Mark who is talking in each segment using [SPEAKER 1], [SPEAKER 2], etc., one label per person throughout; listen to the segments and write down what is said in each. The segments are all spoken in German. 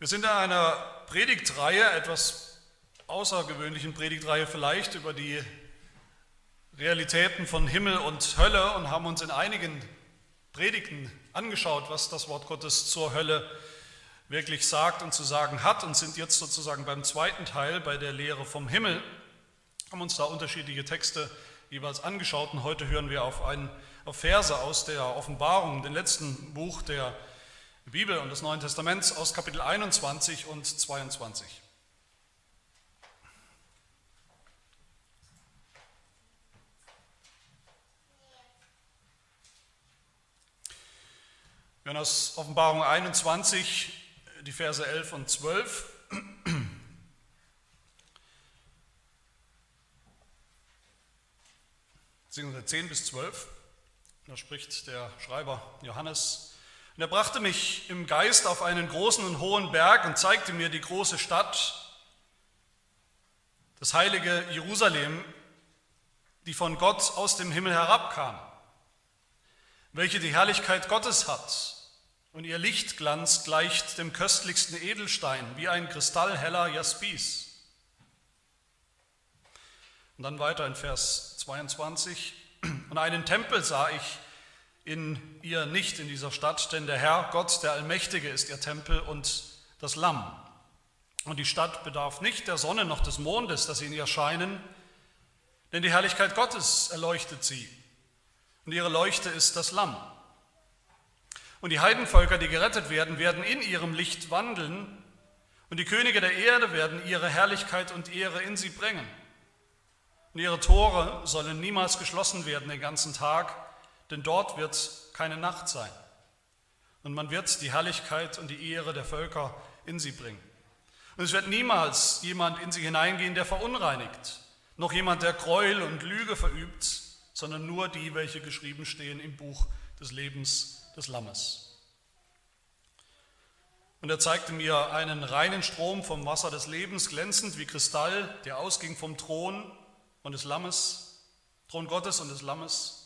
[SPEAKER 1] Wir sind in einer Predigtreihe, etwas außergewöhnlichen Predigtreihe vielleicht, über die Realitäten von Himmel und Hölle und haben uns in einigen Predigten angeschaut, was das Wort Gottes zur Hölle wirklich sagt und zu sagen hat und sind jetzt sozusagen beim zweiten Teil, bei der Lehre vom Himmel, haben uns da unterschiedliche Texte jeweils angeschaut und heute hören wir auf, einen, auf Verse aus der Offenbarung, dem letzten Buch der Bibel und des Neuen Testaments aus Kapitel 21 und 22. Wir hören aus Offenbarung 21 die Verse 11 und 12. Beziehungsweise 10 bis 12. Da spricht der Schreiber Johannes und er brachte mich im Geist auf einen großen und hohen Berg und zeigte mir die große Stadt, das heilige Jerusalem, die von Gott aus dem Himmel herabkam, welche die Herrlichkeit Gottes hat und ihr Lichtglanz gleicht dem köstlichsten Edelstein, wie ein kristallheller Jaspis. Und dann weiter in Vers 22. Und einen Tempel sah ich, in ihr nicht in dieser Stadt, denn der Herr, Gott, der Allmächtige, ist ihr Tempel und das Lamm. Und die Stadt bedarf nicht der Sonne noch des Mondes, dass sie in ihr scheinen, denn die Herrlichkeit Gottes erleuchtet sie. Und ihre Leuchte ist das Lamm. Und die Heidenvölker, die gerettet werden, werden in ihrem Licht wandeln, und die Könige der Erde werden ihre Herrlichkeit und Ehre in sie bringen. Und ihre Tore sollen niemals geschlossen werden den ganzen Tag, denn dort wird keine Nacht sein. Und man wird die Herrlichkeit und die Ehre der Völker in sie bringen. Und es wird niemals jemand in sie hineingehen, der verunreinigt, noch jemand, der Gräuel und Lüge verübt, sondern nur die, welche geschrieben stehen im Buch des Lebens des Lammes. Und er zeigte mir einen reinen Strom vom Wasser des Lebens, glänzend wie Kristall, der ausging vom Thron und des Lammes, Thron Gottes und des Lammes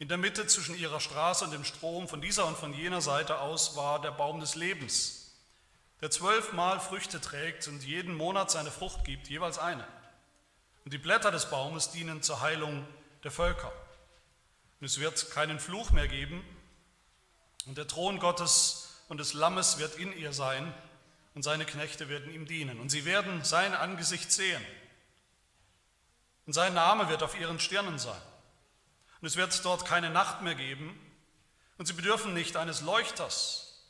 [SPEAKER 1] in der Mitte zwischen ihrer Straße und dem Strom von dieser und von jener Seite aus war der Baum des Lebens, der zwölfmal Früchte trägt und jeden Monat seine Frucht gibt, jeweils eine. Und die Blätter des Baumes dienen zur Heilung der Völker. Und es wird keinen Fluch mehr geben. Und der Thron Gottes und des Lammes wird in ihr sein und seine Knechte werden ihm dienen. Und sie werden sein Angesicht sehen. Und sein Name wird auf ihren Stirnen sein. Und es wird dort keine Nacht mehr geben. Und sie bedürfen nicht eines Leuchters,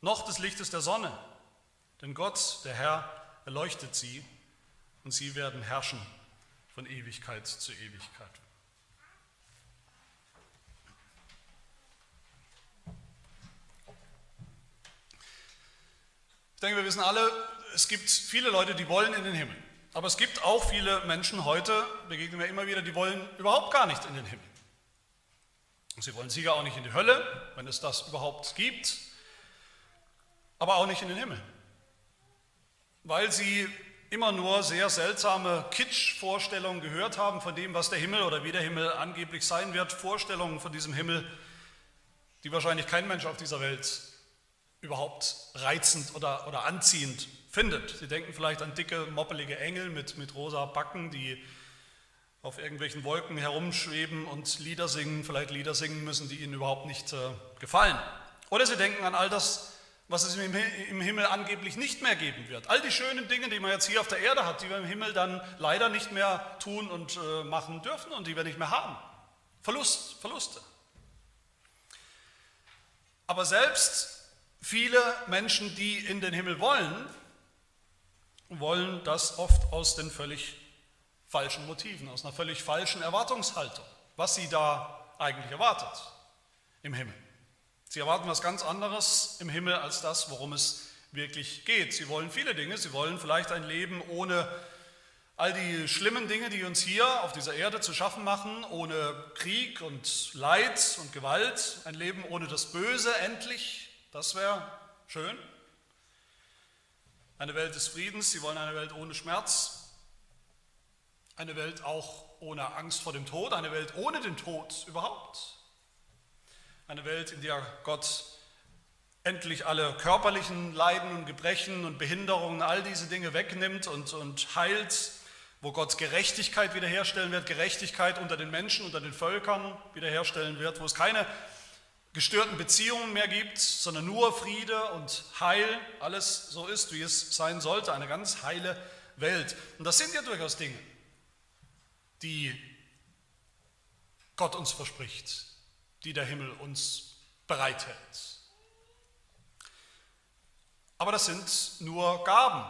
[SPEAKER 1] noch des Lichtes der Sonne. Denn Gott, der Herr, erleuchtet sie und sie werden herrschen von Ewigkeit zu Ewigkeit. Ich denke, wir wissen alle, es gibt viele Leute, die wollen in den Himmel. Aber es gibt auch viele Menschen heute, begegnen wir immer wieder, die wollen überhaupt gar nicht in den Himmel. Sie wollen sicher auch nicht in die Hölle, wenn es das überhaupt gibt, aber auch nicht in den Himmel, weil sie immer nur sehr seltsame Kitsch-Vorstellungen gehört haben von dem, was der Himmel oder wie der Himmel angeblich sein wird, Vorstellungen von diesem Himmel, die wahrscheinlich kein Mensch auf dieser Welt überhaupt reizend oder, oder anziehend findet. Sie denken vielleicht an dicke, moppelige Engel mit, mit rosa Backen, die auf irgendwelchen Wolken herumschweben und Lieder singen, vielleicht Lieder singen müssen, die ihnen überhaupt nicht äh, gefallen. Oder sie denken an all das, was es im, im Himmel angeblich nicht mehr geben wird. All die schönen Dinge, die man jetzt hier auf der Erde hat, die wir im Himmel dann leider nicht mehr tun und äh, machen dürfen und die wir nicht mehr haben. Verlust, Verluste. Aber selbst viele Menschen, die in den Himmel wollen, wollen das oft aus den völlig falschen Motiven, aus einer völlig falschen Erwartungshaltung, was sie da eigentlich erwartet im Himmel. Sie erwarten was ganz anderes im Himmel als das, worum es wirklich geht. Sie wollen viele Dinge, sie wollen vielleicht ein Leben ohne all die schlimmen Dinge, die uns hier auf dieser Erde zu schaffen machen, ohne Krieg und Leid und Gewalt, ein Leben ohne das Böse endlich, das wäre schön. Eine Welt des Friedens, sie wollen eine Welt ohne Schmerz, eine Welt auch ohne Angst vor dem Tod, eine Welt ohne den Tod überhaupt. Eine Welt, in der Gott endlich alle körperlichen Leiden und Gebrechen und Behinderungen, all diese Dinge wegnimmt und, und heilt, wo Gott Gerechtigkeit wiederherstellen wird, Gerechtigkeit unter den Menschen, unter den Völkern wiederherstellen wird, wo es keine gestörten Beziehungen mehr gibt, sondern nur Friede und Heil, alles so ist, wie es sein sollte, eine ganz heile Welt. Und das sind ja durchaus Dinge, die Gott uns verspricht, die der Himmel uns bereithält. Aber das sind nur Gaben,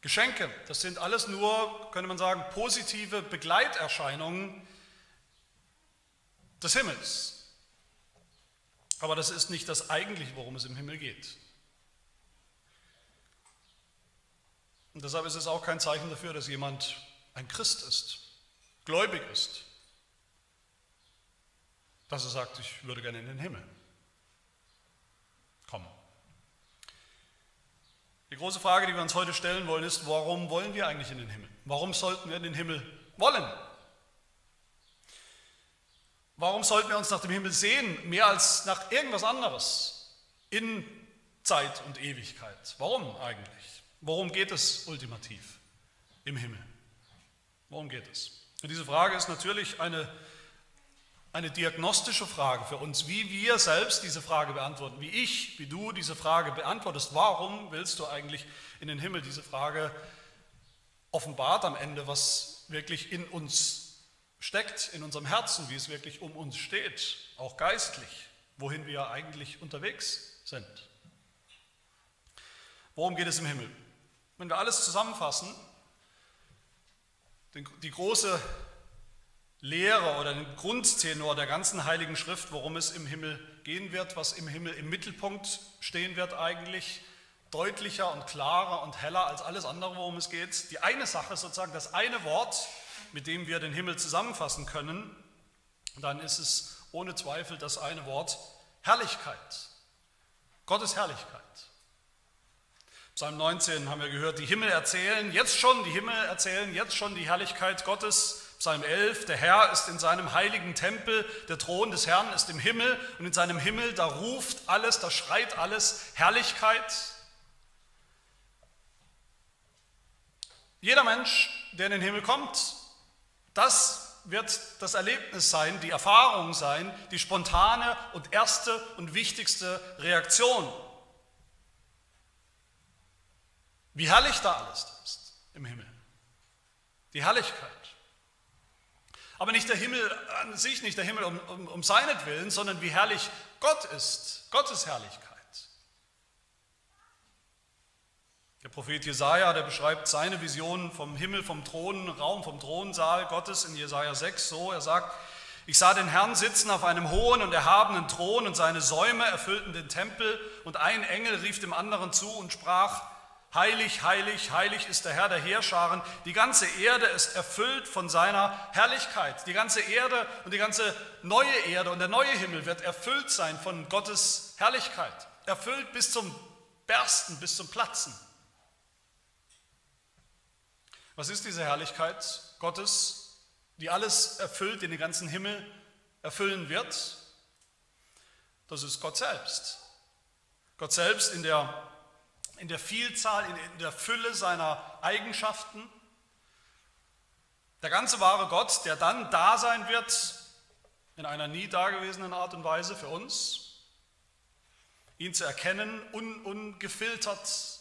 [SPEAKER 1] Geschenke. Das sind alles nur, könnte man sagen, positive Begleiterscheinungen des Himmels. Aber das ist nicht das eigentliche, worum es im Himmel geht. Und deshalb ist es auch kein Zeichen dafür, dass jemand ein Christ ist, gläubig ist, dass er sagt, ich würde gerne in den Himmel kommen. Die große Frage, die wir uns heute stellen wollen, ist, warum wollen wir eigentlich in den Himmel? Warum sollten wir in den Himmel wollen? Warum sollten wir uns nach dem Himmel sehen, mehr als nach irgendwas anderes in Zeit und Ewigkeit? Warum eigentlich? Worum geht es ultimativ im Himmel? Worum geht es? Und diese Frage ist natürlich eine eine diagnostische Frage für uns, wie wir selbst diese Frage beantworten, wie ich, wie du diese Frage beantwortest. Warum willst du eigentlich in den Himmel? Diese Frage offenbart am Ende, was wirklich in uns steckt, in unserem Herzen, wie es wirklich um uns steht, auch geistlich, wohin wir eigentlich unterwegs sind. Worum geht es im Himmel? Wenn wir alles zusammenfassen, die große Lehre oder den Grundtenor der ganzen Heiligen Schrift, worum es im Himmel gehen wird, was im Himmel im Mittelpunkt stehen wird eigentlich, deutlicher und klarer und heller als alles andere, worum es geht. Die eine Sache sozusagen, das eine Wort, mit dem wir den Himmel zusammenfassen können, dann ist es ohne Zweifel das eine Wort Herrlichkeit. Gottes Herrlichkeit. Psalm 19 haben wir gehört, die Himmel erzählen jetzt schon, die Himmel erzählen jetzt schon die Herrlichkeit Gottes Psalm 11, der Herr ist in seinem heiligen Tempel, der Thron des Herrn ist im Himmel und in seinem Himmel, da ruft alles, da schreit alles Herrlichkeit. Jeder Mensch, der in den Himmel kommt, das wird das Erlebnis sein, die Erfahrung sein, die spontane und erste und wichtigste Reaktion. Wie herrlich da alles ist im Himmel. Die Herrlichkeit. Aber nicht der Himmel an sich, nicht der Himmel um, um, um seinetwillen, sondern wie herrlich Gott ist, Gottes Herrlichkeit. Der Prophet Jesaja, der beschreibt seine Vision vom Himmel, vom Thronraum, vom Thronsaal Gottes in Jesaja 6 so: Er sagt, ich sah den Herrn sitzen auf einem hohen und erhabenen Thron und seine Säume erfüllten den Tempel und ein Engel rief dem anderen zu und sprach: Heilig, heilig, heilig ist der Herr der Heerscharen. Die ganze Erde ist erfüllt von seiner Herrlichkeit. Die ganze Erde und die ganze neue Erde und der neue Himmel wird erfüllt sein von Gottes Herrlichkeit. Erfüllt bis zum Bersten, bis zum Platzen. Was ist diese Herrlichkeit Gottes, die alles erfüllt, den ganzen Himmel erfüllen wird? Das ist Gott selbst. Gott selbst in der in der Vielzahl, in der Fülle seiner Eigenschaften. Der ganze wahre Gott, der dann da sein wird in einer nie dagewesenen Art und Weise für uns, ihn zu erkennen, un, ungefiltert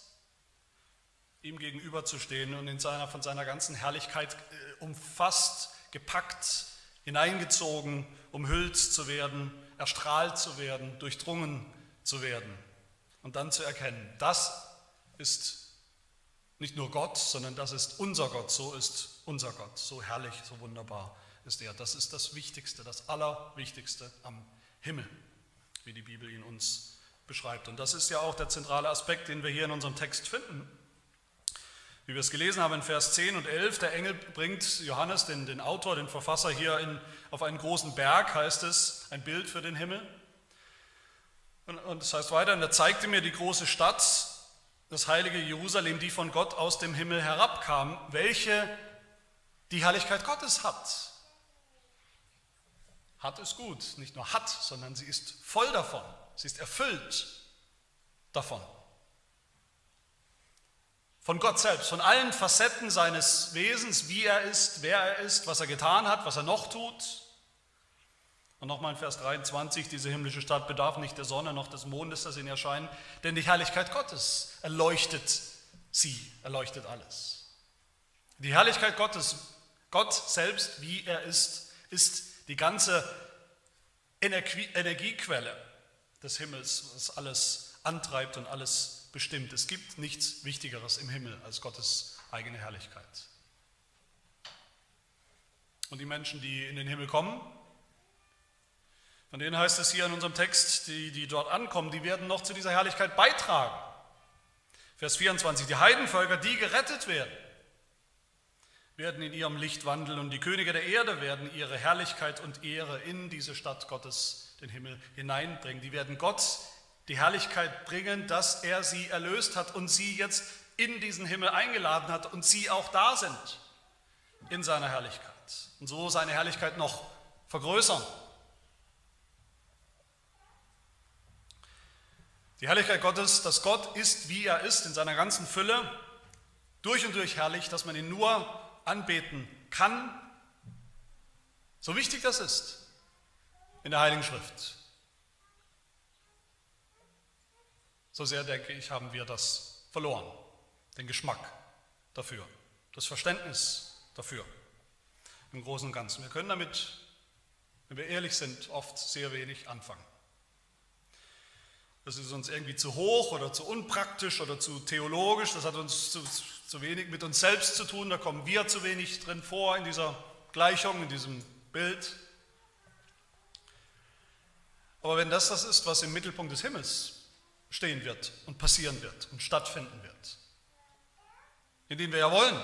[SPEAKER 1] ihm gegenüberzustehen und in seiner, von seiner ganzen Herrlichkeit äh, umfasst, gepackt, hineingezogen, umhüllt zu werden, erstrahlt zu werden, durchdrungen zu werden und dann zu erkennen, das ist nicht nur Gott, sondern das ist unser Gott, so ist unser Gott, so herrlich, so wunderbar ist er. Das ist das Wichtigste, das Allerwichtigste am Himmel, wie die Bibel ihn uns beschreibt. Und das ist ja auch der zentrale Aspekt, den wir hier in unserem Text finden. Wie wir es gelesen haben in Vers 10 und 11, der Engel bringt Johannes, den, den Autor, den Verfasser, hier in, auf einen großen Berg, heißt es, ein Bild für den Himmel. Und, und das heißt weiter, und er zeigte mir die große Stadt, das heilige Jerusalem, die von Gott aus dem Himmel herabkam, welche die Herrlichkeit Gottes hat. Hat ist gut, nicht nur hat, sondern sie ist voll davon, sie ist erfüllt davon. Von Gott selbst, von allen Facetten seines Wesens, wie er ist, wer er ist, was er getan hat, was er noch tut. Und nochmal in Vers 23, diese himmlische Stadt bedarf nicht der Sonne noch des Mondes, das in ihr scheint, denn die Herrlichkeit Gottes erleuchtet sie, erleuchtet alles. Die Herrlichkeit Gottes, Gott selbst, wie er ist, ist die ganze Energiequelle des Himmels, was alles antreibt und alles bestimmt. Es gibt nichts Wichtigeres im Himmel als Gottes eigene Herrlichkeit. Und die Menschen, die in den Himmel kommen, von denen heißt es hier in unserem Text, die, die dort ankommen, die werden noch zu dieser Herrlichkeit beitragen. Vers 24, die Heidenvölker, die gerettet werden, werden in ihrem Licht wandeln und die Könige der Erde werden ihre Herrlichkeit und Ehre in diese Stadt Gottes, den Himmel, hineinbringen. Die werden Gott die Herrlichkeit bringen, dass er sie erlöst hat und sie jetzt in diesen Himmel eingeladen hat und sie auch da sind in seiner Herrlichkeit. Und so seine Herrlichkeit noch vergrößern. Die Herrlichkeit Gottes, dass Gott ist, wie er ist, in seiner ganzen Fülle, durch und durch herrlich, dass man ihn nur anbeten kann, so wichtig das ist in der Heiligen Schrift. So sehr, denke ich, haben wir das verloren, den Geschmack dafür, das Verständnis dafür im Großen und Ganzen. Wir können damit, wenn wir ehrlich sind, oft sehr wenig anfangen. Das ist uns irgendwie zu hoch oder zu unpraktisch oder zu theologisch. Das hat uns zu, zu wenig mit uns selbst zu tun. Da kommen wir zu wenig drin vor in dieser Gleichung, in diesem Bild. Aber wenn das das ist, was im Mittelpunkt des Himmels stehen wird und passieren wird und stattfinden wird, in dem wir ja wollen,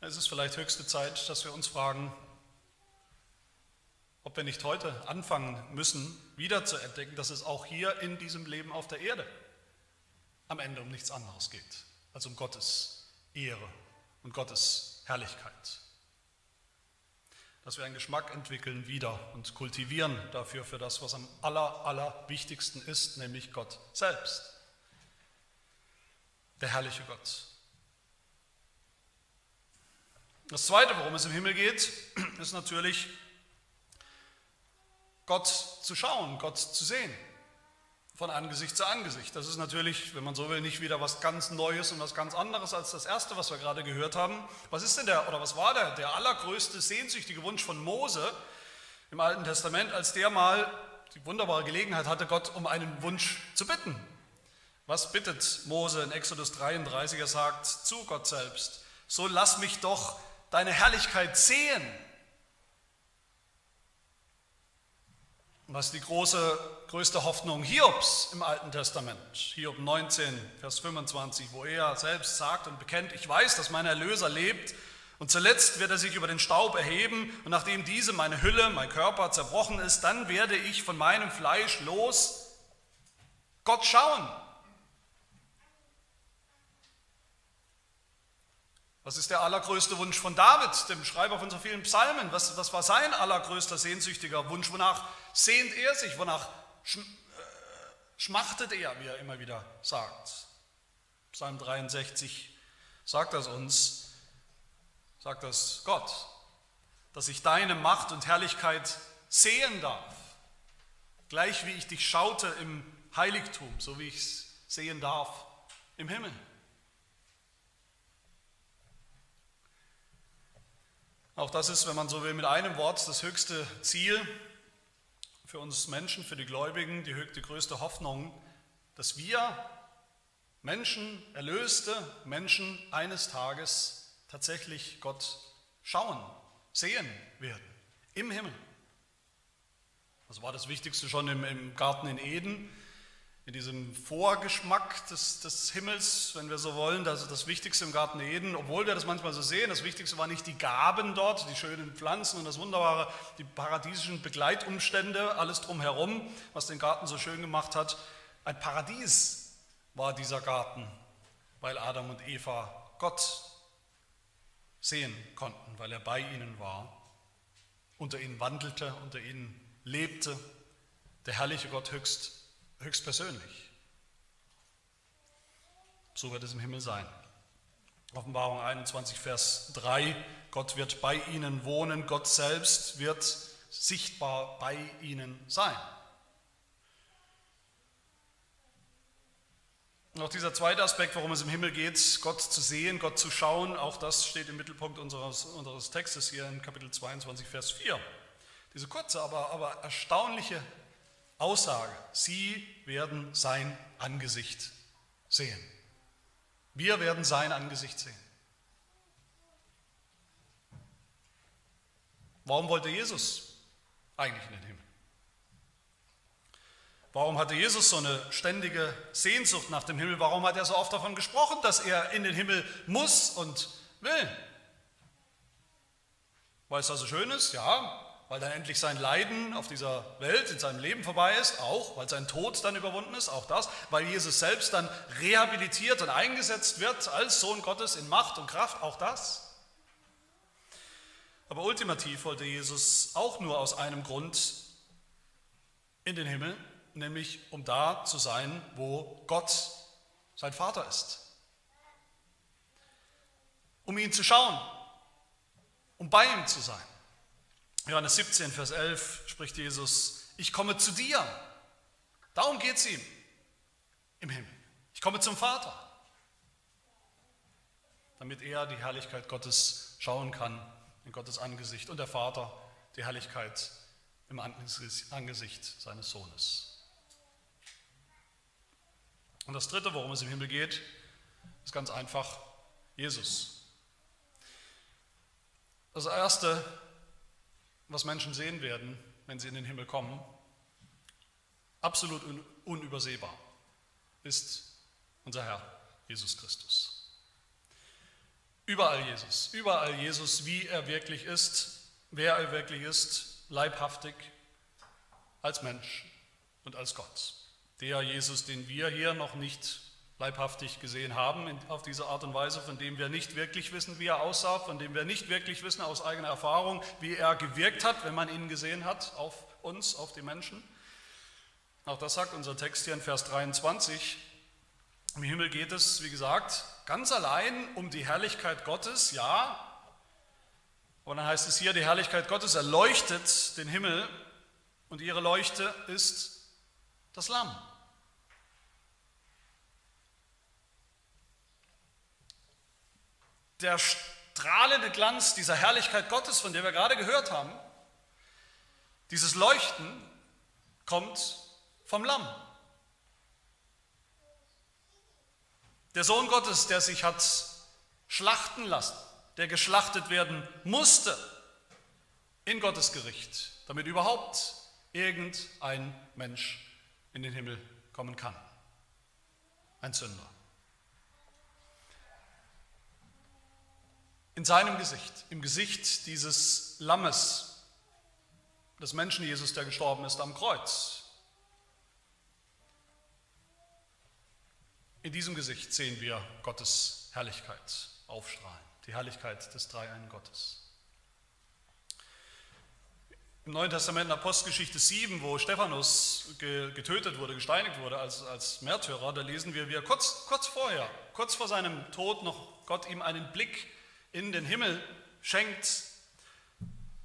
[SPEAKER 1] dann ist es vielleicht höchste Zeit, dass wir uns fragen, ob wir nicht heute anfangen müssen, wieder zu entdecken, dass es auch hier in diesem Leben auf der Erde am Ende um nichts anderes geht als um Gottes Ehre und Gottes Herrlichkeit. Dass wir einen Geschmack entwickeln wieder und kultivieren dafür, für das, was am aller, aller wichtigsten ist, nämlich Gott selbst. Der herrliche Gott. Das Zweite, worum es im Himmel geht, ist natürlich Gott zu schauen, Gott zu sehen, von Angesicht zu Angesicht. Das ist natürlich, wenn man so will, nicht wieder was ganz Neues und was ganz anderes als das Erste, was wir gerade gehört haben. Was ist denn der, oder was war der, der allergrößte sehnsüchtige Wunsch von Mose im Alten Testament, als der mal die wunderbare Gelegenheit hatte, Gott um einen Wunsch zu bitten? Was bittet Mose in Exodus 33? Er sagt zu Gott selbst, so lass mich doch deine Herrlichkeit sehen. Was ist die große, größte Hoffnung Hiobs im Alten Testament? Hiob 19, Vers 25, wo er selbst sagt und bekennt, ich weiß, dass mein Erlöser lebt und zuletzt wird er sich über den Staub erheben und nachdem diese meine Hülle, mein Körper zerbrochen ist, dann werde ich von meinem Fleisch los Gott schauen Was ist der allergrößte Wunsch von David, dem Schreiber von so vielen Psalmen? Was, was war sein allergrößter sehnsüchtiger Wunsch? Wonach sehnt er sich? Wonach äh, schmachtet er, wie er immer wieder sagt? Psalm 63 sagt das uns, sagt das Gott, dass ich deine Macht und Herrlichkeit sehen darf, gleich wie ich dich schaute im Heiligtum, so wie ich es sehen darf im Himmel. Auch das ist, wenn man so will, mit einem Wort das höchste Ziel für uns Menschen, für die Gläubigen, die, die größte Hoffnung, dass wir Menschen, erlöste Menschen eines Tages tatsächlich Gott schauen, sehen werden, im Himmel. Das war das Wichtigste schon im Garten in Eden in diesem Vorgeschmack des, des, Himmels, wenn wir so wollen, das ist das Wichtigste im Garten Eden, obwohl wir das manchmal so sehen, das Wichtigste war nicht die Gaben dort, die schönen Pflanzen und das wunderbare, die paradiesischen Begleitumstände, alles drumherum, was den Garten so schön gemacht hat. Ein Paradies war dieser Garten, weil Adam und Eva Gott sehen konnten, weil er bei ihnen war, unter ihnen wandelte, unter ihnen lebte, der herrliche Gott höchst höchstpersönlich. So wird es im Himmel sein. Offenbarung 21, Vers 3, Gott wird bei ihnen wohnen, Gott selbst wird sichtbar bei ihnen sein. Auch dieser zweite Aspekt, worum es im Himmel geht, Gott zu sehen, Gott zu schauen, auch das steht im Mittelpunkt unseres, unseres Textes hier in Kapitel 22, Vers 4. Diese kurze, aber, aber erstaunliche Aussage, sie werden sein Angesicht sehen. Wir werden sein Angesicht sehen. Warum wollte Jesus eigentlich in den Himmel? Warum hatte Jesus so eine ständige Sehnsucht nach dem Himmel? Warum hat er so oft davon gesprochen, dass er in den Himmel muss und will? Weil es da so schön ist? Ja. Weil dann endlich sein Leiden auf dieser Welt, in seinem Leben vorbei ist? Auch. Weil sein Tod dann überwunden ist? Auch das. Weil Jesus selbst dann rehabilitiert und eingesetzt wird als Sohn Gottes in Macht und Kraft? Auch das. Aber ultimativ wollte Jesus auch nur aus einem Grund in den Himmel, nämlich um da zu sein, wo Gott sein Vater ist. Um ihn zu schauen, um bei ihm zu sein. Johannes 17, Vers 11 spricht Jesus, ich komme zu dir. Darum geht es ihm im Himmel. Ich komme zum Vater, damit er die Herrlichkeit Gottes schauen kann in Gottes Angesicht und der Vater die Herrlichkeit im Angesicht seines Sohnes. Und das Dritte, worum es im Himmel geht, ist ganz einfach Jesus. Das Erste, was Menschen sehen werden, wenn sie in den Himmel kommen, absolut unübersehbar, ist unser Herr Jesus Christus. Überall Jesus, überall Jesus, wie er wirklich ist, wer er wirklich ist, leibhaftig, als Mensch und als Gott. Der Jesus, den wir hier noch nicht leibhaftig gesehen haben, auf diese Art und Weise, von dem wir nicht wirklich wissen, wie er aussah, von dem wir nicht wirklich wissen aus eigener Erfahrung, wie er gewirkt hat, wenn man ihn gesehen hat, auf uns, auf die Menschen. Auch das sagt unser Text hier in Vers 23. Im Himmel geht es, wie gesagt, ganz allein um die Herrlichkeit Gottes, ja. Und dann heißt es hier, die Herrlichkeit Gottes erleuchtet den Himmel und ihre Leuchte ist das Lamm. Der strahlende Glanz dieser Herrlichkeit Gottes, von der wir gerade gehört haben, dieses Leuchten kommt vom Lamm. Der Sohn Gottes, der sich hat schlachten lassen, der geschlachtet werden musste in Gottes Gericht, damit überhaupt irgendein Mensch in den Himmel kommen kann. Ein Sünder. In seinem Gesicht, im Gesicht dieses Lammes, des Menschen Jesus, der gestorben ist am Kreuz. In diesem Gesicht sehen wir Gottes Herrlichkeit aufstrahlen, die Herrlichkeit des Dreieinen Gottes. Im Neuen Testament in Apostelgeschichte 7, wo Stephanus getötet wurde, gesteinigt wurde als, als Märtyrer, da lesen wir, wie er kurz, kurz vorher, kurz vor seinem Tod noch Gott ihm einen Blick in den Himmel schenkt.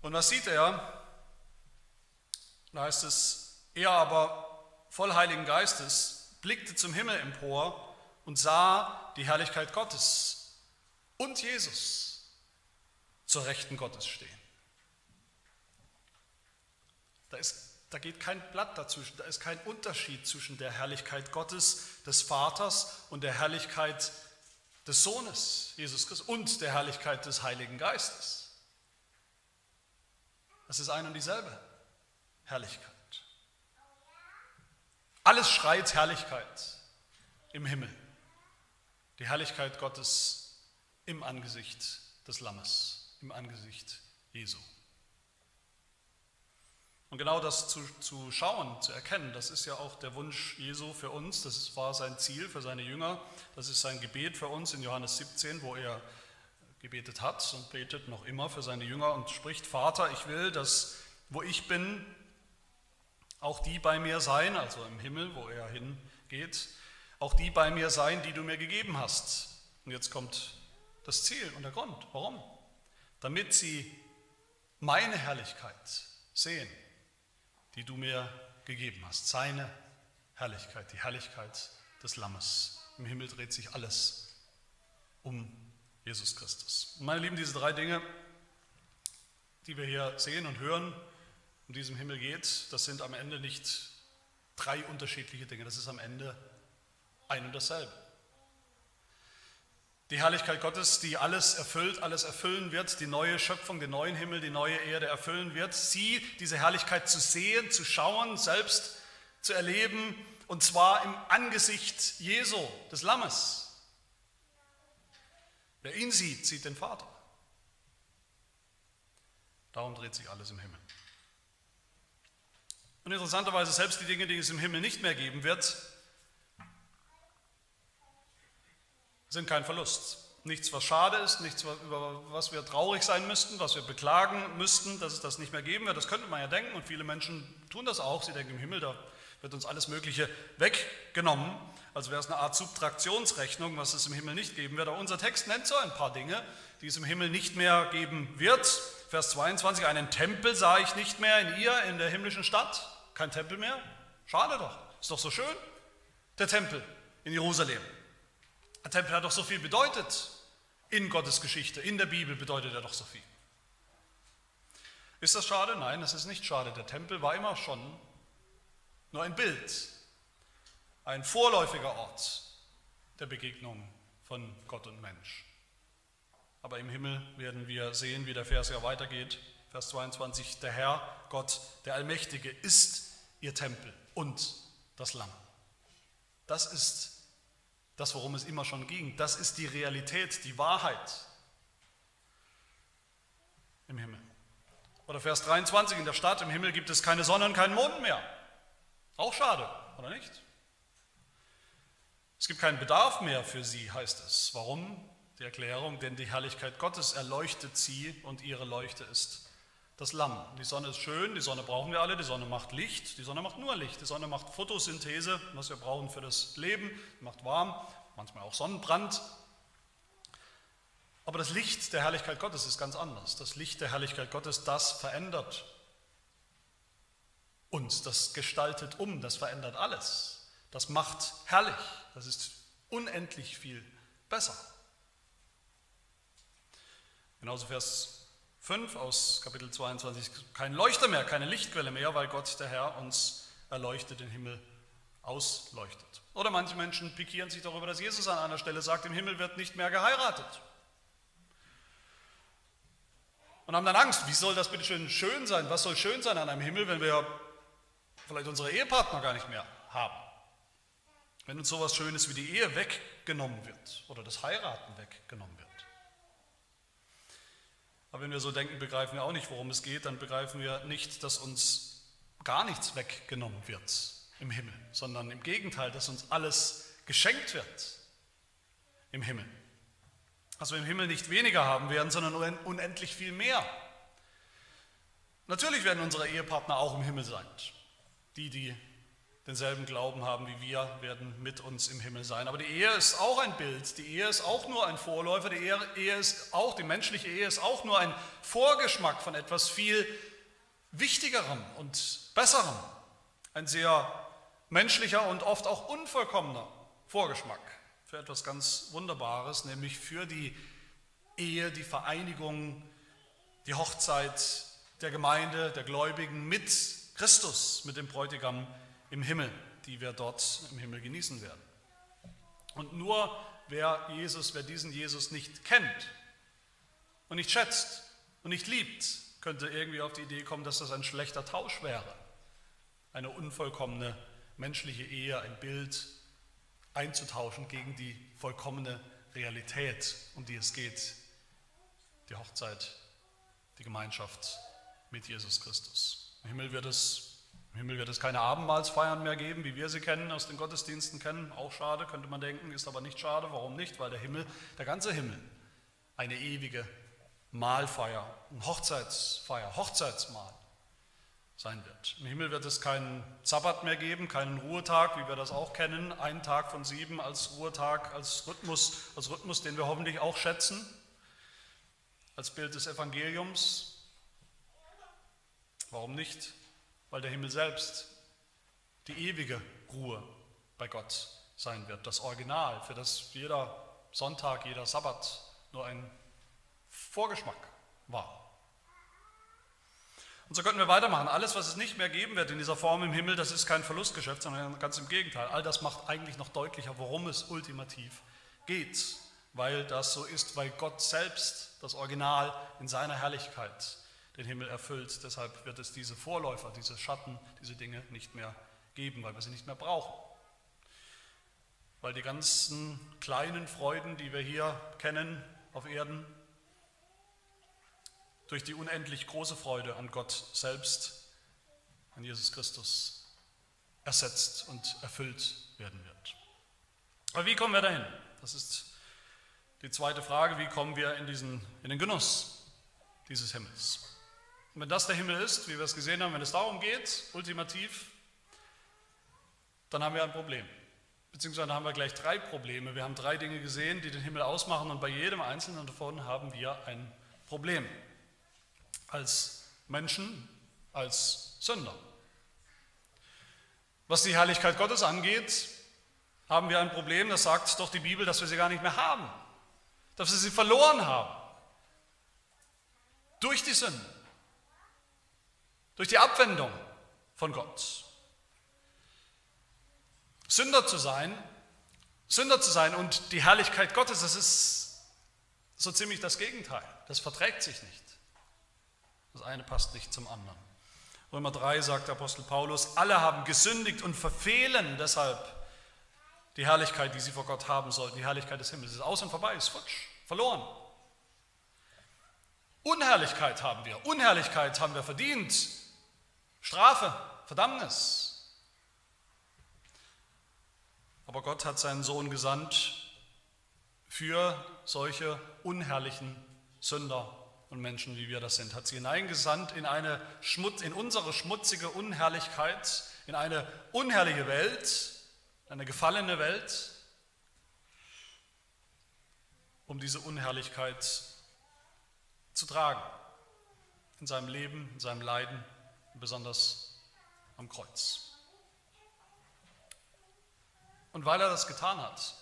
[SPEAKER 1] Und was sieht er? Da heißt es, er aber voll Heiligen Geistes blickte zum Himmel empor und sah die Herrlichkeit Gottes und Jesus zur Rechten Gottes stehen. Da, ist, da geht kein Blatt dazwischen, da ist kein Unterschied zwischen der Herrlichkeit Gottes, des Vaters und der Herrlichkeit des Sohnes Jesus Christus und der Herrlichkeit des Heiligen Geistes. Das ist ein und dieselbe Herrlichkeit. Alles schreit Herrlichkeit im Himmel. Die Herrlichkeit Gottes im Angesicht des Lammes, im Angesicht Jesu. Und genau das zu, zu schauen, zu erkennen, das ist ja auch der Wunsch Jesu für uns, das war sein Ziel für seine Jünger, das ist sein Gebet für uns in Johannes 17, wo er gebetet hat und betet noch immer für seine Jünger und spricht, Vater, ich will, dass wo ich bin, auch die bei mir sein, also im Himmel, wo er hingeht, auch die bei mir sein, die du mir gegeben hast. Und jetzt kommt das Ziel und der Grund. Warum? Damit sie meine Herrlichkeit sehen, die du mir gegeben hast. Seine Herrlichkeit, die Herrlichkeit des Lammes. Im Himmel dreht sich alles um Jesus Christus. Und meine Lieben, diese drei Dinge, die wir hier sehen und hören, um diesem Himmel geht, das sind am Ende nicht drei unterschiedliche Dinge, das ist am Ende ein und dasselbe. Die Herrlichkeit Gottes, die alles erfüllt, alles erfüllen wird, die neue Schöpfung, den neuen Himmel, die neue Erde erfüllen wird, sie, diese Herrlichkeit zu sehen, zu schauen, selbst zu erleben, und zwar im Angesicht Jesu, des Lammes. Wer ihn sieht, sieht den Vater. Darum dreht sich alles im Himmel. Und interessanterweise, selbst die Dinge, die es im Himmel nicht mehr geben wird, sind kein Verlust. Nichts, was schade ist, nichts, über was wir traurig sein müssten, was wir beklagen müssten, dass es das nicht mehr geben wird. Das könnte man ja denken und viele Menschen tun das auch. Sie denken, im Himmel, da wird uns alles Mögliche weggenommen. Also wäre es eine Art Subtraktionsrechnung, was es im Himmel nicht geben wird. Aber unser Text nennt so ein paar Dinge, die es im Himmel nicht mehr geben wird. Vers 22, einen Tempel sah ich nicht mehr in ihr, in der himmlischen Stadt. Kein Tempel mehr? Schade doch. Ist doch so schön. Der Tempel in Jerusalem. Der Tempel hat doch so viel bedeutet in Gottes Geschichte, in der Bibel bedeutet er doch so viel. Ist das schade? Nein, das ist nicht schade. Der Tempel war immer schon nur ein Bild, ein vorläufiger Ort der Begegnung von Gott und Mensch. Aber im Himmel werden wir sehen, wie der Vers ja weitergeht. Vers 22, der Herr, Gott, der Allmächtige, ist ihr Tempel und das Lamm. Das ist das, worum es immer schon ging. Das ist die Realität, die Wahrheit im Himmel. Oder Vers 23, in der Stadt, im Himmel gibt es keine Sonne und keinen Mond mehr. Auch schade, oder nicht? Es gibt keinen Bedarf mehr für sie, heißt es. Warum? Die Erklärung, denn die Herrlichkeit Gottes erleuchtet sie und ihre Leuchte ist das Lamm. Die Sonne ist schön, die Sonne brauchen wir alle, die Sonne macht Licht, die Sonne macht nur Licht, die Sonne macht Photosynthese, was wir brauchen für das Leben, macht warm, manchmal auch Sonnenbrand. Aber das Licht der Herrlichkeit Gottes ist ganz anders. Das Licht der Herrlichkeit Gottes, das verändert uns, das gestaltet um, das verändert alles. Das macht herrlich, das ist unendlich viel besser. Genauso Vers 5 aus Kapitel 22, kein Leuchter mehr, keine Lichtquelle mehr, weil Gott, der Herr, uns erleuchtet, den Himmel ausleuchtet. Oder manche Menschen pikieren sich darüber, dass Jesus an einer Stelle sagt, im Himmel wird nicht mehr geheiratet. Und haben dann Angst, wie soll das bitte schön schön sein? Was soll schön sein an einem Himmel, wenn wir vielleicht unsere Ehepartner gar nicht mehr haben? Wenn uns sowas Schönes wie die Ehe weggenommen wird oder das Heiraten weggenommen wird. Aber wenn wir so denken, begreifen wir auch nicht, worum es geht. Dann begreifen wir nicht, dass uns gar nichts weggenommen wird im Himmel, sondern im Gegenteil, dass uns alles geschenkt wird im Himmel. Dass wir im Himmel nicht weniger haben werden, sondern unendlich viel mehr. Natürlich werden unsere Ehepartner auch im Himmel sein. Die, die denselben Glauben haben wie wir, werden mit uns im Himmel sein. Aber die Ehe ist auch ein Bild, die Ehe ist auch nur ein Vorläufer, die Ehe ist auch, die menschliche Ehe ist auch nur ein Vorgeschmack von etwas viel Wichtigerem und Besserem. Ein sehr menschlicher und oft auch unvollkommener Vorgeschmack für etwas ganz Wunderbares, nämlich für die Ehe, die Vereinigung, die Hochzeit der Gemeinde, der Gläubigen mit Christus, mit dem Bräutigam im Himmel, die wir dort im Himmel genießen werden. Und nur wer Jesus, wer diesen Jesus nicht kennt und nicht schätzt und nicht liebt, könnte irgendwie auf die Idee kommen, dass das ein schlechter Tausch wäre. Eine unvollkommene menschliche Ehe, ein Bild einzutauschen gegen die vollkommene Realität, um die es geht, die Hochzeit, die Gemeinschaft mit Jesus Christus. Im Himmel wird es im Himmel wird es keine Abendmahlsfeiern mehr geben, wie wir sie kennen, aus den Gottesdiensten kennen. Auch schade, könnte man denken, ist aber nicht schade. Warum nicht? Weil der Himmel, der ganze Himmel, eine ewige Mahlfeier, eine Hochzeitsfeier, Hochzeitsmahl sein wird. Im Himmel wird es keinen Sabbat mehr geben, keinen Ruhetag, wie wir das auch kennen, einen Tag von sieben als Ruhetag, als Rhythmus, als Rhythmus, den wir hoffentlich auch schätzen, als Bild des Evangeliums. Warum nicht? Weil der Himmel selbst die ewige Ruhe bei Gott sein wird, das Original, für das jeder Sonntag, jeder Sabbat nur ein Vorgeschmack war. Und so könnten wir weitermachen. Alles, was es nicht mehr geben wird in dieser Form im Himmel, das ist kein Verlustgeschäft, sondern ganz im Gegenteil. All das macht eigentlich noch deutlicher, worum es ultimativ geht, weil das so ist, weil Gott selbst, das Original in seiner Herrlichkeit, den Himmel erfüllt. Deshalb wird es diese Vorläufer, diese Schatten, diese Dinge nicht mehr geben, weil wir sie nicht mehr brauchen. Weil die ganzen kleinen Freuden, die wir hier kennen auf Erden, durch die unendlich große Freude an Gott selbst, an Jesus Christus, ersetzt und erfüllt werden wird. Aber wie kommen wir dahin? Das ist die zweite Frage, wie kommen wir in, diesen, in den Genuss dieses Himmels? Und wenn das der Himmel ist, wie wir es gesehen haben, wenn es darum geht, ultimativ, dann haben wir ein Problem. Beziehungsweise haben wir gleich drei Probleme. Wir haben drei Dinge gesehen, die den Himmel ausmachen und bei jedem einzelnen davon haben wir ein Problem als Menschen, als Sünder. Was die Herrlichkeit Gottes angeht, haben wir ein Problem, das sagt doch die Bibel, dass wir sie gar nicht mehr haben, dass wir sie verloren haben. Durch die Sünde, durch die Abwendung von Gott. Sünder zu sein, Sünder zu sein und die Herrlichkeit Gottes, das ist so ziemlich das Gegenteil. Das verträgt sich nicht. Das eine passt nicht zum anderen. Römer 3 sagt der Apostel Paulus, alle haben gesündigt und verfehlen deshalb die Herrlichkeit, die sie vor Gott haben sollten, die Herrlichkeit des Himmels. Es ist aus und vorbei, ist futsch, verloren. Unherrlichkeit haben wir, Unherrlichkeit haben wir verdient, Strafe, Verdammnis. Aber Gott hat seinen Sohn gesandt für solche unherrlichen Sünder und Menschen, wie wir das sind, hat sie hineingesandt in, eine Schmutz, in unsere schmutzige Unherrlichkeit, in eine unherrliche Welt, eine gefallene Welt, um diese Unherrlichkeit zu tragen. In seinem Leben, in seinem Leiden besonders am Kreuz. Und weil er das getan hat,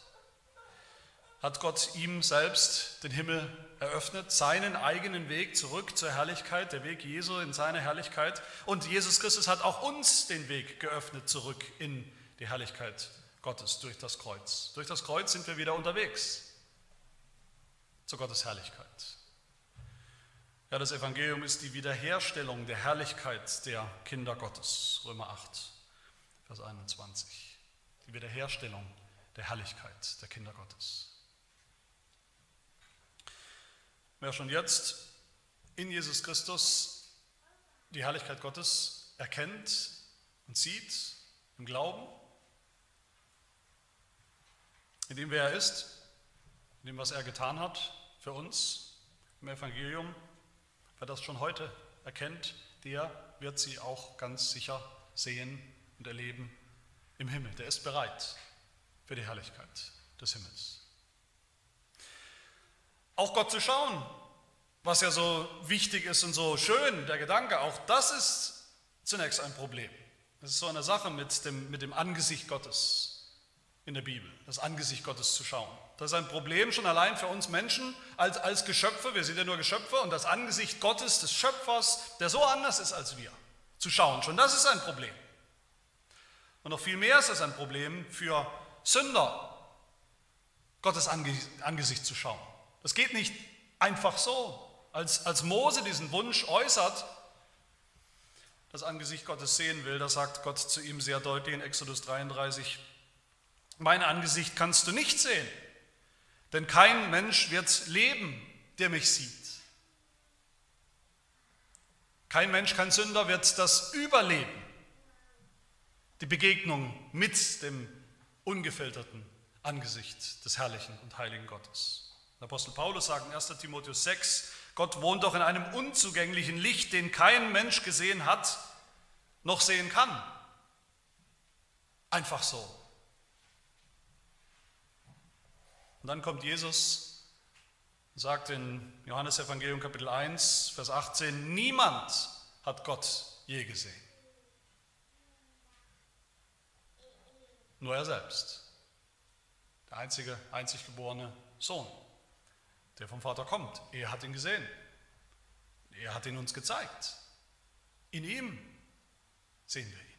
[SPEAKER 1] hat Gott ihm selbst den Himmel eröffnet, seinen eigenen Weg zurück zur Herrlichkeit, der Weg Jesu in seine Herrlichkeit. Und Jesus Christus hat auch uns den Weg geöffnet zurück in die Herrlichkeit Gottes durch das Kreuz. Durch das Kreuz sind wir wieder unterwegs zu Gottes Herrlichkeit. Ja, das Evangelium ist die Wiederherstellung der Herrlichkeit der Kinder Gottes. Römer 8, Vers 21. Die Wiederherstellung der Herrlichkeit der Kinder Gottes. Wer schon jetzt in Jesus Christus die Herrlichkeit Gottes erkennt und sieht im Glauben, in dem wer er ist, in dem, was er getan hat für uns im Evangelium, wer das schon heute erkennt, der wird sie auch ganz sicher sehen und erleben im Himmel. Der ist bereit für die Herrlichkeit des Himmels auch Gott zu schauen, was ja so wichtig ist und so schön, der Gedanke, auch das ist zunächst ein Problem. Das ist so eine Sache mit dem, mit dem Angesicht Gottes in der Bibel, das Angesicht Gottes zu schauen. Das ist ein Problem schon allein für uns Menschen als, als Geschöpfe, wir sind ja nur Geschöpfe und das Angesicht Gottes, des Schöpfers, der so anders ist als wir, zu schauen. Schon das ist ein Problem. Und noch viel mehr ist es ein Problem für Sünder, Gottes Angesicht zu schauen. Das geht nicht einfach so. Als, als Mose diesen Wunsch äußert, das Angesicht Gottes sehen will, da sagt Gott zu ihm sehr deutlich in Exodus 33, mein Angesicht kannst du nicht sehen, denn kein Mensch wird leben, der mich sieht. Kein Mensch, kein Sünder wird das überleben, die Begegnung mit dem ungefilterten Angesicht des herrlichen und heiligen Gottes. Der Apostel Paulus sagt in 1 Timotheus 6, Gott wohnt doch in einem unzugänglichen Licht, den kein Mensch gesehen hat noch sehen kann. Einfach so. Und dann kommt Jesus und sagt in Johannes Evangelium Kapitel 1, Vers 18, niemand hat Gott je gesehen. Nur er selbst, der einzige, einzig geborene Sohn, der vom Vater kommt. Er hat ihn gesehen. Er hat ihn uns gezeigt. In ihm sehen wir ihn.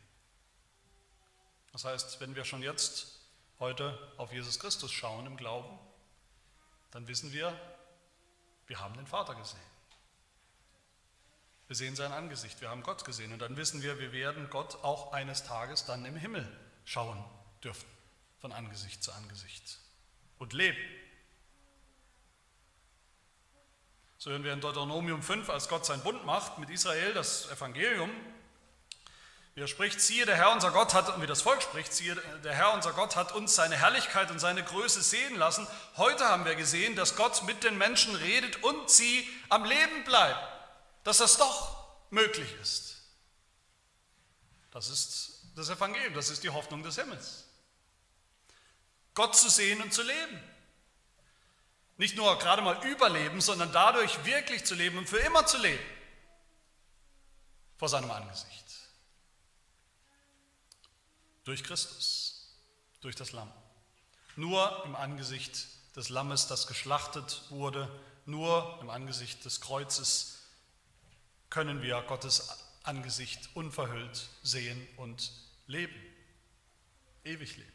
[SPEAKER 1] Das heißt, wenn wir schon jetzt heute auf Jesus Christus schauen im Glauben, dann wissen wir, wir haben den Vater gesehen. Wir sehen sein Angesicht, wir haben Gott gesehen und dann wissen wir, wir werden Gott auch eines Tages dann im Himmel schauen dürfen, von Angesicht zu Angesicht und leben. So hören wir in Deuteronomium 5, als Gott seinen Bund macht mit Israel, das Evangelium, wie er spricht, siehe, der Herr unser Gott hat, und wie das Volk spricht, siehe, der Herr unser Gott hat uns seine Herrlichkeit und seine Größe sehen lassen. Heute haben wir gesehen, dass Gott mit den Menschen redet und sie am Leben bleiben. Dass das doch möglich ist. Das ist das Evangelium, das ist die Hoffnung des Himmels. Gott zu sehen und zu leben. Nicht nur gerade mal überleben, sondern dadurch wirklich zu leben und für immer zu leben. Vor seinem Angesicht. Durch Christus, durch das Lamm. Nur im Angesicht des Lammes, das geschlachtet wurde, nur im Angesicht des Kreuzes können wir Gottes Angesicht unverhüllt sehen und leben. Ewig leben.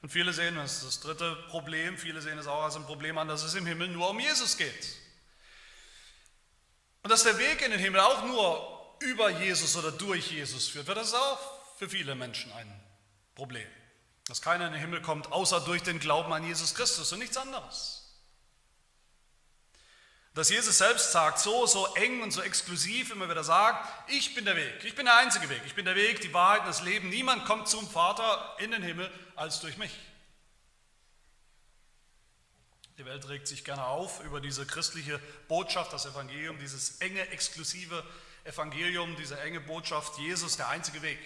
[SPEAKER 1] Und viele sehen, das ist das dritte Problem, viele sehen es auch als ein Problem an, dass es im Himmel nur um Jesus geht. Und dass der Weg in den Himmel auch nur über Jesus oder durch Jesus führt, wird das auch für viele Menschen ein Problem. Dass keiner in den Himmel kommt, außer durch den Glauben an Jesus Christus und nichts anderes. Dass Jesus selbst sagt, so, so eng und so exklusiv immer wieder sagt, ich bin der Weg, ich bin der einzige Weg, ich bin der Weg, die Wahrheit und das Leben. Niemand kommt zum Vater in den Himmel als durch mich. Die Welt regt sich gerne auf über diese christliche Botschaft, das Evangelium, dieses enge, exklusive Evangelium, diese enge Botschaft, Jesus der einzige Weg.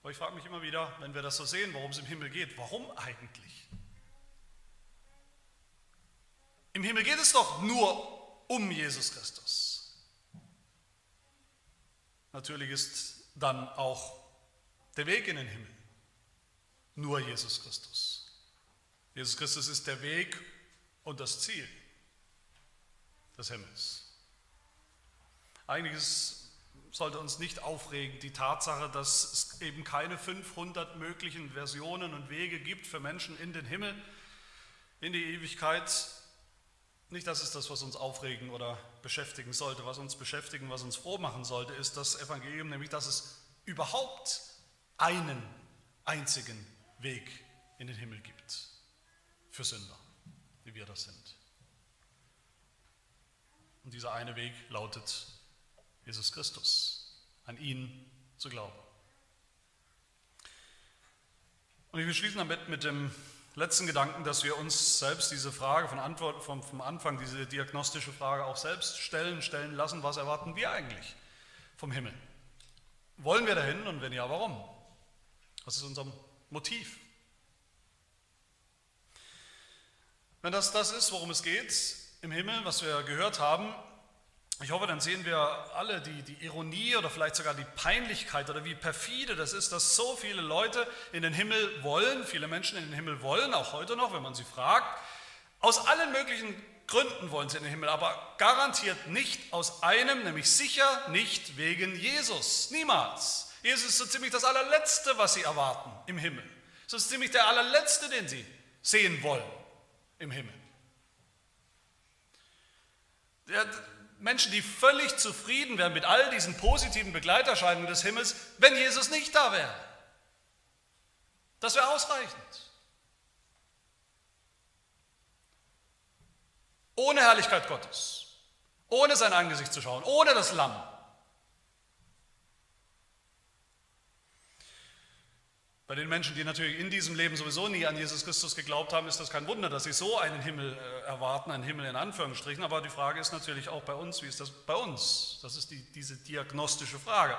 [SPEAKER 1] Aber ich frage mich immer wieder, wenn wir das so sehen, worum es im Himmel geht, warum eigentlich? Im Himmel geht es doch nur um Jesus Christus. Natürlich ist dann auch der Weg in den Himmel nur Jesus Christus. Jesus Christus ist der Weg und das Ziel des Himmels. Einiges sollte uns nicht aufregen, die Tatsache, dass es eben keine 500 möglichen Versionen und Wege gibt für Menschen in den Himmel, in die Ewigkeit. Nicht das ist das, was uns aufregen oder beschäftigen sollte. Was uns beschäftigen, was uns froh machen sollte, ist das Evangelium, nämlich dass es überhaupt einen einzigen Weg in den Himmel gibt für Sünder, wie wir das sind. Und dieser eine Weg lautet Jesus Christus, an ihn zu glauben. Und ich will schließen damit mit dem letzten Gedanken, dass wir uns selbst diese Frage von Antwort, vom, vom Anfang, diese diagnostische Frage auch selbst stellen, stellen lassen, was erwarten wir eigentlich vom Himmel? Wollen wir dahin und wenn ja, warum? Was ist unser Motiv? Wenn das das ist, worum es geht im Himmel, was wir gehört haben, ich hoffe, dann sehen wir alle die, die Ironie oder vielleicht sogar die Peinlichkeit oder wie perfide das ist, dass so viele Leute in den Himmel wollen, viele Menschen in den Himmel wollen, auch heute noch, wenn man sie fragt. Aus allen möglichen Gründen wollen sie in den Himmel, aber garantiert nicht aus einem, nämlich sicher nicht wegen Jesus. Niemals. Jesus ist so ziemlich das allerletzte, was sie erwarten im Himmel. Ist ziemlich der allerletzte, den sie sehen wollen im Himmel. Der, Menschen, die völlig zufrieden wären mit all diesen positiven Begleiterscheinungen des Himmels, wenn Jesus nicht da wäre. Das wäre ausreichend. Ohne Herrlichkeit Gottes, ohne sein Angesicht zu schauen, ohne das Lamm. Bei den Menschen, die natürlich in diesem Leben sowieso nie an Jesus Christus geglaubt haben, ist das kein Wunder, dass sie so einen Himmel äh, erwarten, einen Himmel in Anführungsstrichen. Aber die Frage ist natürlich auch bei uns, wie ist das bei uns? Das ist die, diese diagnostische Frage.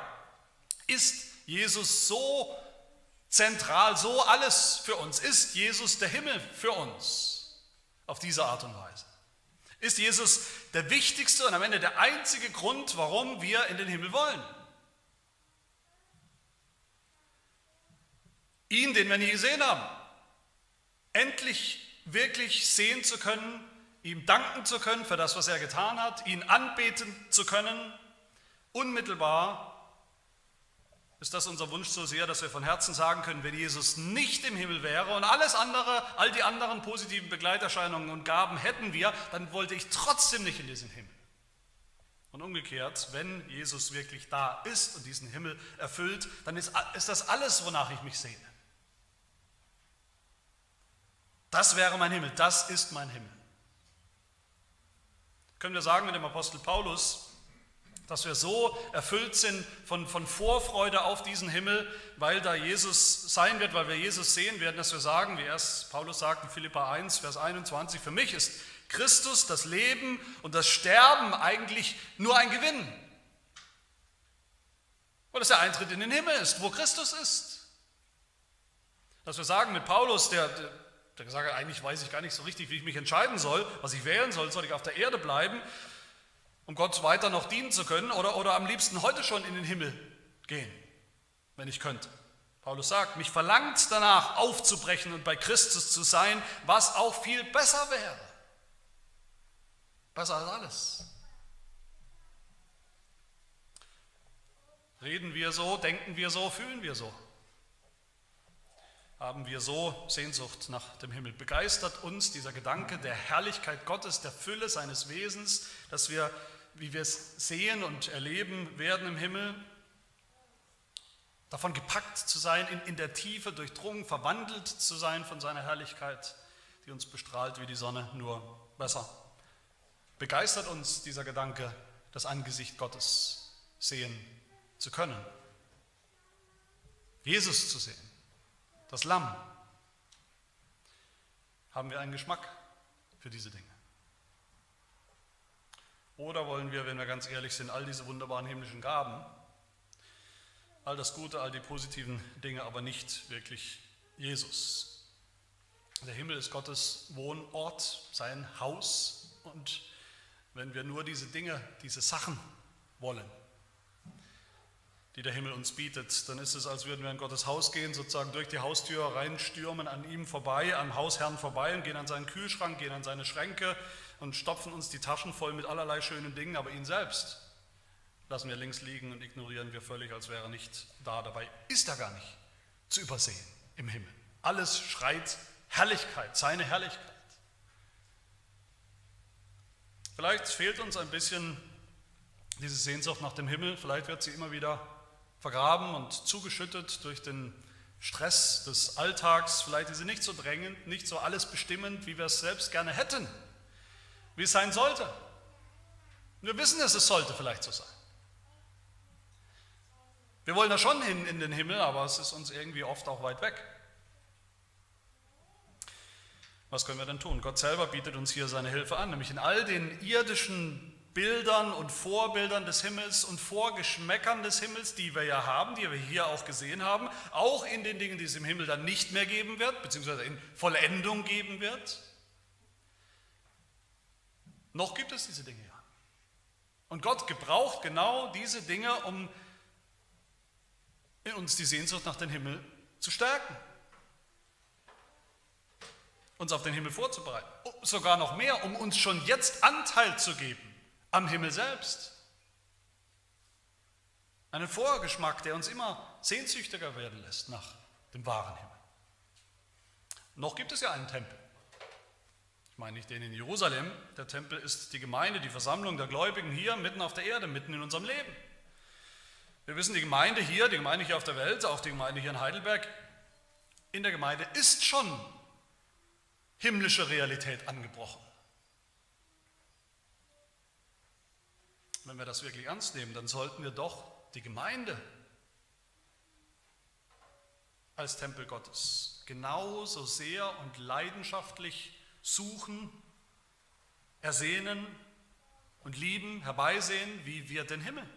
[SPEAKER 1] Ist Jesus so zentral, so alles für uns? Ist Jesus der Himmel für uns auf diese Art und Weise? Ist Jesus der wichtigste und am Ende der einzige Grund, warum wir in den Himmel wollen? Ihn, den wir nie gesehen haben, endlich wirklich sehen zu können, ihm danken zu können für das, was er getan hat, ihn anbeten zu können, unmittelbar ist das unser Wunsch so sehr, dass wir von Herzen sagen können, wenn Jesus nicht im Himmel wäre und alles andere, all die anderen positiven Begleiterscheinungen und Gaben hätten wir, dann wollte ich trotzdem nicht in diesen Himmel. Und umgekehrt, wenn Jesus wirklich da ist und diesen Himmel erfüllt, dann ist, ist das alles, wonach ich mich sehne. Das wäre mein Himmel, das ist mein Himmel. Können wir sagen mit dem Apostel Paulus, dass wir so erfüllt sind von, von Vorfreude auf diesen Himmel, weil da Jesus sein wird, weil wir Jesus sehen werden, dass wir sagen, wie erst Paulus sagt in Philippa 1, Vers 21, für mich ist Christus, das Leben und das Sterben eigentlich nur ein Gewinn. Weil es der Eintritt in den Himmel ist, wo Christus ist. Dass wir sagen mit Paulus, der, der gesagt hat, eigentlich weiß ich gar nicht so richtig, wie ich mich entscheiden soll, was ich wählen soll, soll ich auf der Erde bleiben um Gott weiter noch dienen zu können oder, oder am liebsten heute schon in den Himmel gehen, wenn ich könnte. Paulus sagt, mich verlangt danach aufzubrechen und bei Christus zu sein, was auch viel besser wäre. Besser als alles. Reden wir so, denken wir so, fühlen wir so. Haben wir so Sehnsucht nach dem Himmel. Begeistert uns dieser Gedanke der Herrlichkeit Gottes, der Fülle seines Wesens, dass wir wie wir es sehen und erleben werden im Himmel, davon gepackt zu sein, in, in der Tiefe durchdrungen, verwandelt zu sein von seiner Herrlichkeit, die uns bestrahlt wie die Sonne, nur besser. Begeistert uns dieser Gedanke, das Angesicht Gottes sehen zu können. Jesus zu sehen, das Lamm. Haben wir einen Geschmack für diese Dinge? Oder wollen wir, wenn wir ganz ehrlich sind, all diese wunderbaren himmlischen Gaben, all das Gute, all die positiven Dinge, aber nicht wirklich Jesus? Der Himmel ist Gottes Wohnort, sein Haus. Und wenn wir nur diese Dinge, diese Sachen wollen, die der Himmel uns bietet, dann ist es, als würden wir in Gottes Haus gehen, sozusagen durch die Haustür reinstürmen, an ihm vorbei, am Hausherrn vorbei und gehen an seinen Kühlschrank, gehen an seine Schränke, und stopfen uns die Taschen voll mit allerlei schönen Dingen, aber ihn selbst lassen wir links liegen und ignorieren wir völlig, als wäre er nicht da. Dabei ist er gar nicht zu übersehen im Himmel. Alles schreit Herrlichkeit, seine Herrlichkeit. Vielleicht fehlt uns ein bisschen diese Sehnsucht nach dem Himmel, vielleicht wird sie immer wieder vergraben und zugeschüttet durch den Stress des Alltags, vielleicht ist sie nicht so drängend, nicht so alles bestimmend, wie wir es selbst gerne hätten wie es sein sollte. Wir wissen, dass es sollte vielleicht so sein. Wir wollen da schon hin in den Himmel, aber es ist uns irgendwie oft auch weit weg. Was können wir denn tun? Gott selber bietet uns hier seine Hilfe an, nämlich in all den irdischen Bildern und Vorbildern des Himmels und Vorgeschmäckern des Himmels, die wir ja haben, die wir hier auch gesehen haben, auch in den Dingen, die es im Himmel dann nicht mehr geben wird, beziehungsweise in Vollendung geben wird. Noch gibt es diese Dinge ja. Und Gott gebraucht genau diese Dinge, um in uns die Sehnsucht nach dem Himmel zu stärken. Uns auf den Himmel vorzubereiten. Sogar noch mehr, um uns schon jetzt Anteil zu geben am Himmel selbst. Einen Vorgeschmack, der uns immer sehnsüchtiger werden lässt nach dem wahren Himmel. Noch gibt es ja einen Tempel meine ich den in Jerusalem. Der Tempel ist die Gemeinde, die Versammlung der Gläubigen hier mitten auf der Erde, mitten in unserem Leben. Wir wissen, die Gemeinde hier, die Gemeinde hier auf der Welt, auch die Gemeinde hier in Heidelberg, in der Gemeinde ist schon himmlische Realität angebrochen. Wenn wir das wirklich ernst nehmen, dann sollten wir doch die Gemeinde als Tempel Gottes genauso sehr und leidenschaftlich suchen, ersehnen und lieben, herbeisehen, wie wir den Himmel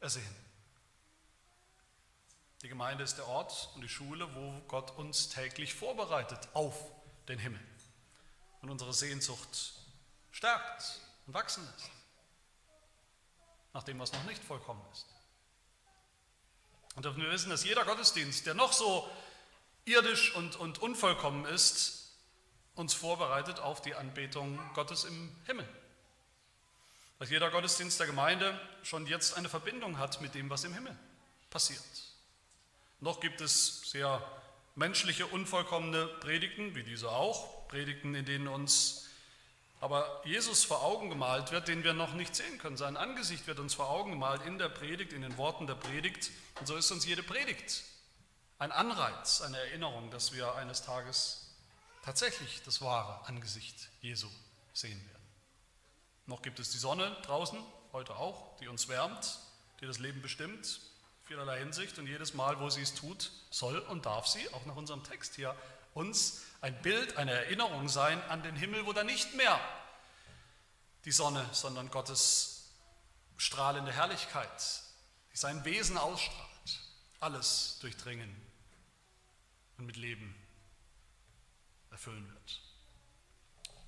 [SPEAKER 1] ersehen. Die Gemeinde ist der Ort und die Schule, wo Gott uns täglich vorbereitet auf den Himmel und unsere Sehnsucht stärkt und wachsen lässt, nach dem, was noch nicht vollkommen ist. Und wir wissen, dass jeder Gottesdienst, der noch so irdisch und, und unvollkommen ist, uns vorbereitet auf die Anbetung Gottes im Himmel. Dass jeder Gottesdienst der Gemeinde schon jetzt eine Verbindung hat mit dem, was im Himmel passiert. Noch gibt es sehr menschliche, unvollkommene Predigten, wie diese auch, Predigten, in denen uns aber Jesus vor Augen gemalt wird, den wir noch nicht sehen können. Sein Angesicht wird uns vor Augen gemalt in der Predigt, in den Worten der Predigt. Und so ist uns jede Predigt ein Anreiz, eine Erinnerung, dass wir eines Tages tatsächlich das wahre Angesicht Jesu sehen werden. Noch gibt es die Sonne draußen, heute auch, die uns wärmt, die das Leben bestimmt, vielerlei Hinsicht. Und jedes Mal, wo sie es tut, soll und darf sie, auch nach unserem Text hier, uns ein Bild, eine Erinnerung sein an den Himmel, wo da nicht mehr die Sonne, sondern Gottes strahlende Herrlichkeit, die sein Wesen ausstrahlt, alles durchdringen und mit Leben erfüllen wird.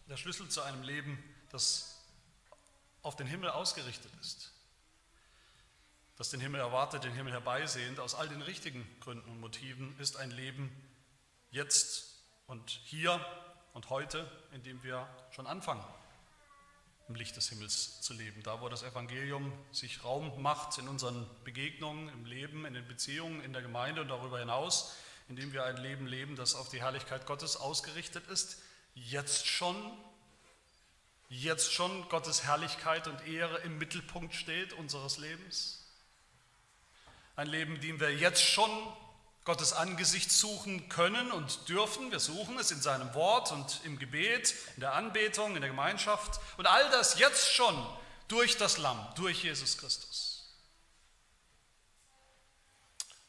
[SPEAKER 1] Der Schlüssel zu einem Leben, das auf den Himmel ausgerichtet ist, das den Himmel erwartet, den Himmel herbeisehend, aus all den richtigen Gründen und Motiven, ist ein Leben jetzt und hier und heute, in dem wir schon anfangen, im Licht des Himmels zu leben. Da, wo das Evangelium sich Raum macht in unseren Begegnungen, im Leben, in den Beziehungen, in der Gemeinde und darüber hinaus, indem wir ein Leben leben, das auf die Herrlichkeit Gottes ausgerichtet ist, jetzt schon, jetzt schon Gottes Herrlichkeit und Ehre im Mittelpunkt steht unseres Lebens. Ein Leben, dem wir jetzt schon Gottes Angesicht suchen können und dürfen. Wir suchen es in seinem Wort und im Gebet, in der Anbetung, in der Gemeinschaft und all das jetzt schon durch das Lamm, durch Jesus Christus.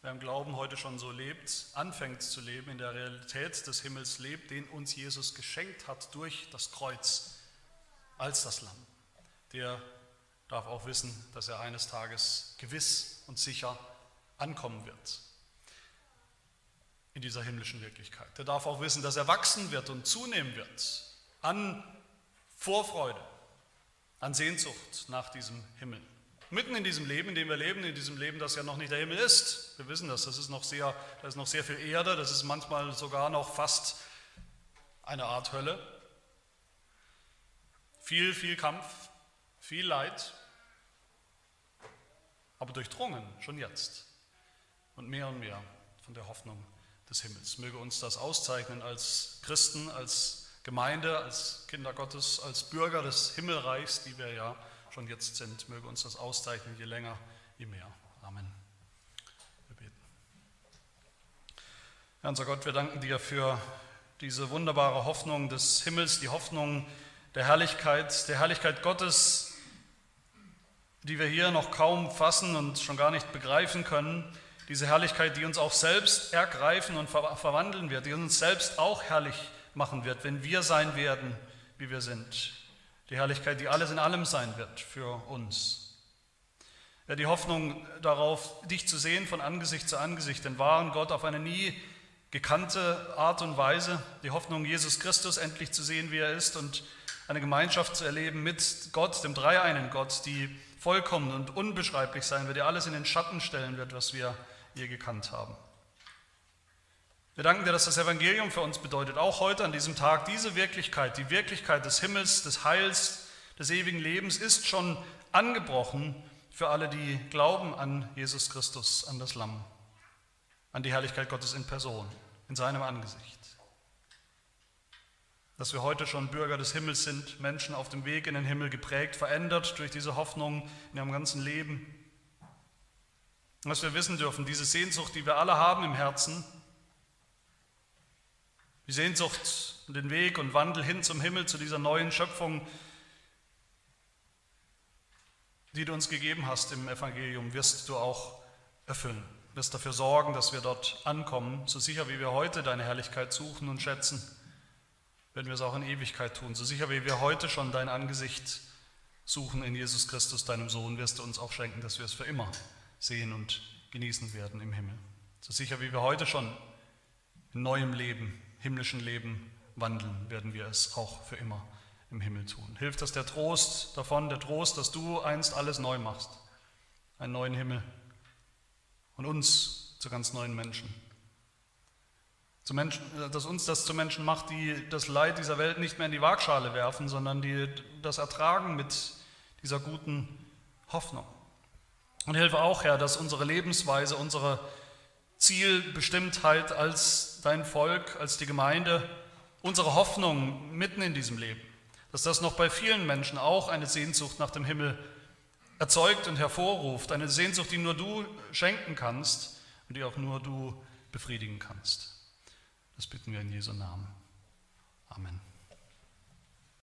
[SPEAKER 1] Wer im Glauben heute schon so lebt, anfängt zu leben, in der Realität des Himmels lebt, den uns Jesus geschenkt hat durch das Kreuz als das Lamm, der darf auch wissen, dass er eines Tages gewiss und sicher ankommen wird in dieser himmlischen Wirklichkeit. Der darf auch wissen, dass er wachsen wird und zunehmen wird an Vorfreude, an Sehnsucht nach diesem Himmel. Mitten in diesem Leben, in dem wir leben, in diesem Leben, das ja noch nicht der Himmel ist. Wir wissen das, das ist noch sehr, da ist noch sehr viel Erde, das ist manchmal sogar noch fast eine Art Hölle. Viel, viel Kampf, viel Leid, aber durchdrungen schon jetzt und mehr und mehr von der Hoffnung des Himmels. Möge uns das auszeichnen als Christen, als Gemeinde, als Kinder Gottes, als Bürger des Himmelreichs, die wir ja schon jetzt sind. Möge uns das auszeichnen, je länger, je mehr. Amen. Wir beten. Herr unser Gott, wir danken dir für diese wunderbare Hoffnung des Himmels, die Hoffnung der Herrlichkeit, der Herrlichkeit Gottes, die wir hier noch kaum fassen und schon gar nicht begreifen können. Diese Herrlichkeit, die uns auch selbst ergreifen und verwandeln wird, die uns selbst auch herrlich machen wird, wenn wir sein werden, wie wir sind. Die Herrlichkeit, die alles in allem sein wird für uns. Ja, die Hoffnung darauf, dich zu sehen von Angesicht zu Angesicht, den wahren Gott auf eine nie gekannte Art und Weise. Die Hoffnung, Jesus Christus endlich zu sehen, wie er ist und eine Gemeinschaft zu erleben mit Gott, dem dreieinen Gott, die vollkommen und unbeschreiblich sein wird, der alles in den Schatten stellen wird, was wir je gekannt haben. Wir danken dir, dass das Evangelium für uns bedeutet, auch heute an diesem Tag, diese Wirklichkeit, die Wirklichkeit des Himmels, des Heils, des ewigen Lebens ist schon angebrochen für alle, die glauben an Jesus Christus, an das Lamm, an die Herrlichkeit Gottes in Person, in seinem Angesicht. Dass wir heute schon Bürger des Himmels sind, Menschen auf dem Weg in den Himmel geprägt, verändert durch diese Hoffnung in ihrem ganzen Leben was wir wissen dürfen, diese Sehnsucht, die wir alle haben im Herzen, die Sehnsucht und den Weg und Wandel hin zum Himmel, zu dieser neuen Schöpfung, die du uns gegeben hast im Evangelium, wirst du auch erfüllen. wirst dafür sorgen, dass wir dort ankommen, so sicher wie wir heute deine Herrlichkeit suchen und schätzen, werden wir es auch in Ewigkeit tun. So sicher wie wir heute schon dein Angesicht suchen in Jesus Christus, deinem Sohn, wirst du uns auch schenken, dass wir es für immer sehen und genießen werden im Himmel. So sicher wie wir heute schon in neuem Leben, himmlischen Leben wandeln, werden wir es auch für immer im Himmel tun. Hilft das der Trost davon, der Trost, dass du einst alles neu machst, einen neuen Himmel und uns zu ganz neuen Menschen. Zu Menschen. Dass uns das zu Menschen macht, die das Leid dieser Welt nicht mehr in die Waagschale werfen, sondern die das ertragen mit dieser guten Hoffnung. Und hilf auch, Herr, dass unsere Lebensweise, unsere Zielbestimmtheit als dein Volk, als die Gemeinde, unsere Hoffnung mitten in diesem Leben, dass das noch bei vielen Menschen auch eine Sehnsucht nach dem Himmel erzeugt und hervorruft, eine Sehnsucht, die nur du schenken kannst und die auch nur du befriedigen kannst. Das bitten wir in Jesu Namen. Amen.